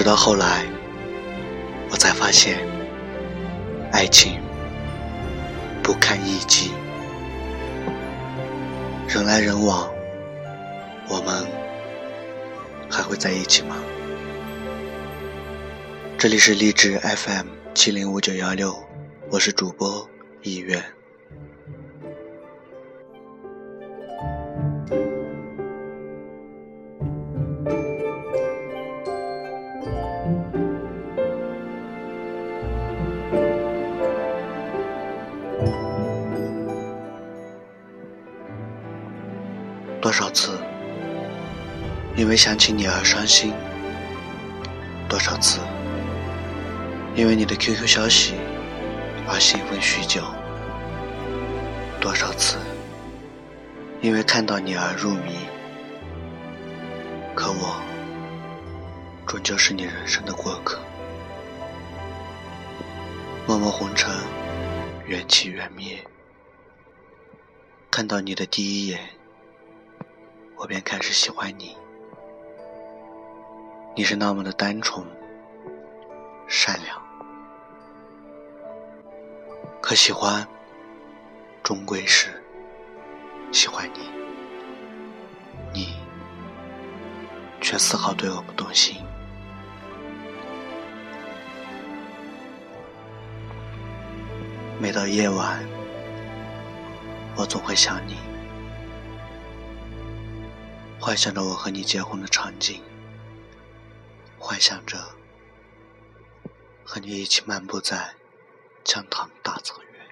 直到后来，我才发现，爱情不堪一击，人来人往，我们还会在一起吗？这里是励志 FM 七零五九幺六，我是主播意愿。多少次因为想起你而伤心？多少次因为你的 QQ 消息而兴奋许久？多少次因为看到你而入迷？可我终究是你人生的过客。默默红尘，缘起缘灭。看到你的第一眼。我便开始喜欢你，你是那么的单纯、善良，可喜欢终归是喜欢你，你却丝毫对我不动心。每到夜晚，我总会想你。幻想着我和你结婚的场景，幻想着和你一起漫步在江塘大草原，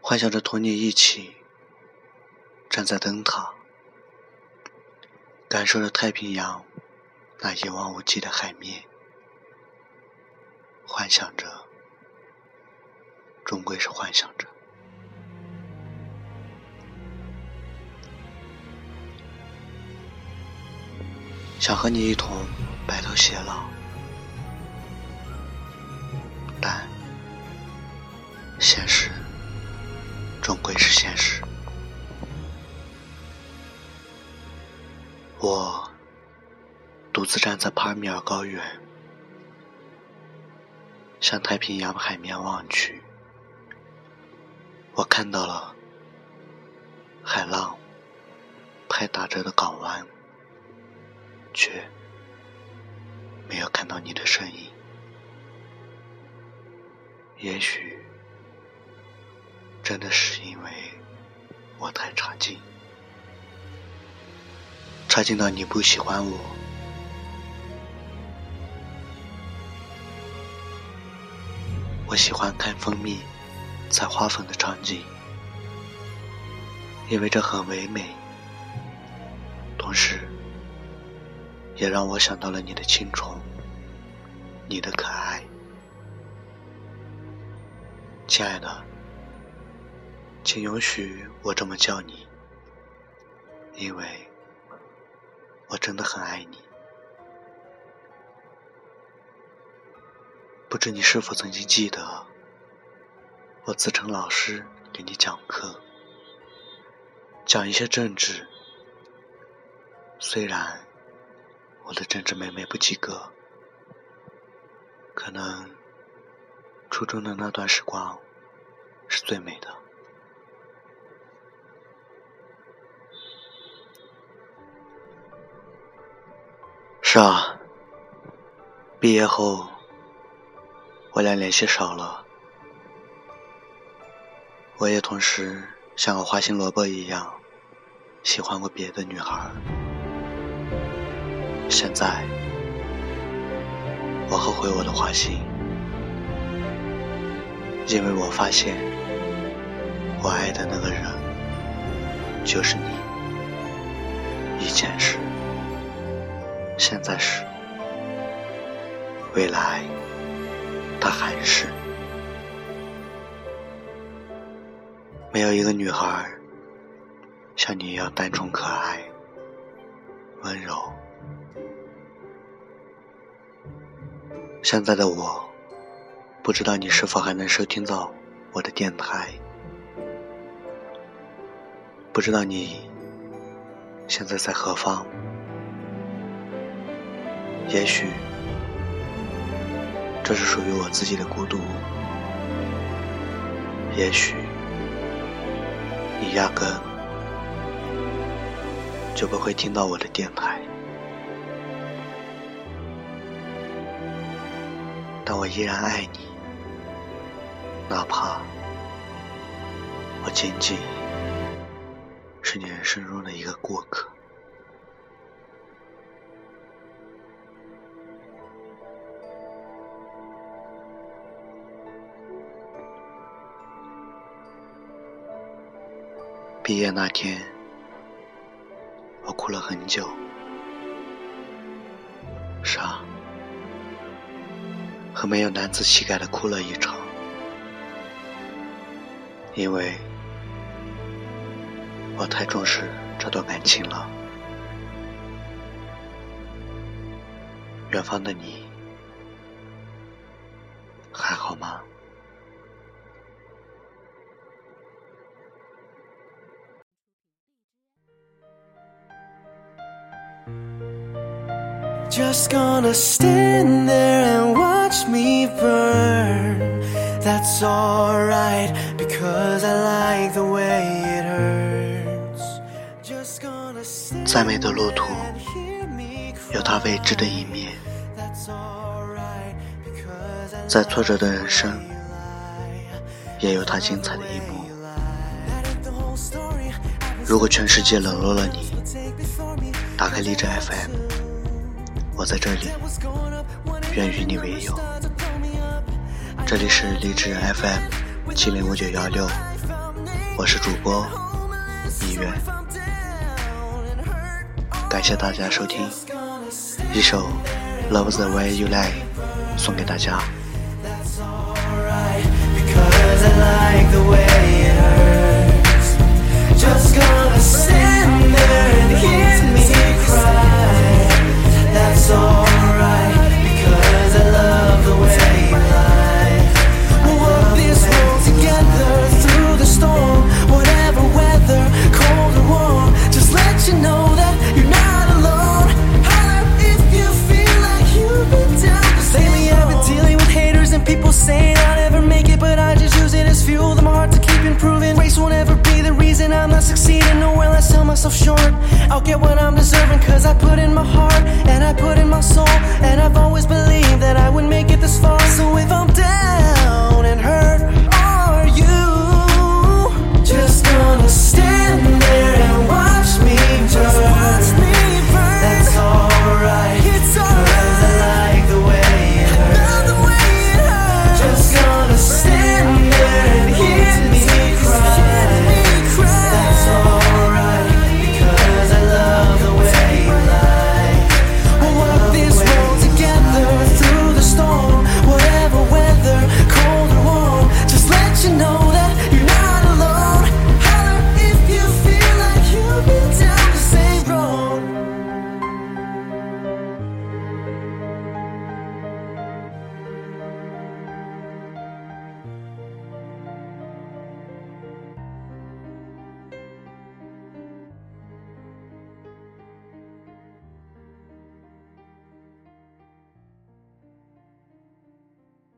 幻想着同你一起站在灯塔，感受着太平洋那一望无际的海面，幻想着，终归是幻想着。想和你一同白头偕老，但现实终归是现实。我独自站在帕米尔高原，向太平洋海面望去，我看到了海浪拍打着的港湾。却没有看到你的身影。也许真的是因为我太差劲，差劲到你不喜欢我。我喜欢看蜂蜜采花粉的场景，因为这很唯美，同时。也让我想到了你的青春，你的可爱，亲爱的，请允许我这么叫你，因为我真的很爱你。不知你是否曾经记得，我自称老师给你讲课，讲一些政治，虽然。我的政治妹妹不及格，可能初中的那段时光是最美的。是啊，毕业后我俩联系少了，我也同时像个花心萝卜一样喜欢过别的女孩。现在，我后悔我的花心，因为我发现，我爱的那个人就是你。以前是，现在是，未来，他还是。没有一个女孩像你一样单纯可爱、温柔。现在的我，不知道你是否还能收听到我的电台，不知道你现在在何方，也许这是属于我自己的孤独，也许你压根就不会听到我的电台，我依然爱你，哪怕我仅仅是你人生中的一个过客。毕业那天，我哭了很久。傻，可没有男子气概的哭了一场，因为我太重视这段感情了。远方的你，还好吗？Just gonna stand there and watch me burn. That's alright because I like the way it hurts. Just gonna stand 再美的路途有它未知的一面，再挫折的人生也有它精彩的一幕。如果全世界冷落了你，打开荔枝 FM。我在这里，愿与你为友。这里是荔枝 FM 七零五九幺六，我是主播一月。感谢大家收听，一首《Love the Way You Lie》送给大家。Myself short. I'll get what I'm deserving, cause I put in my heart and I put in my soul. And I've always believed that I would make it this far. So if I'm hurt,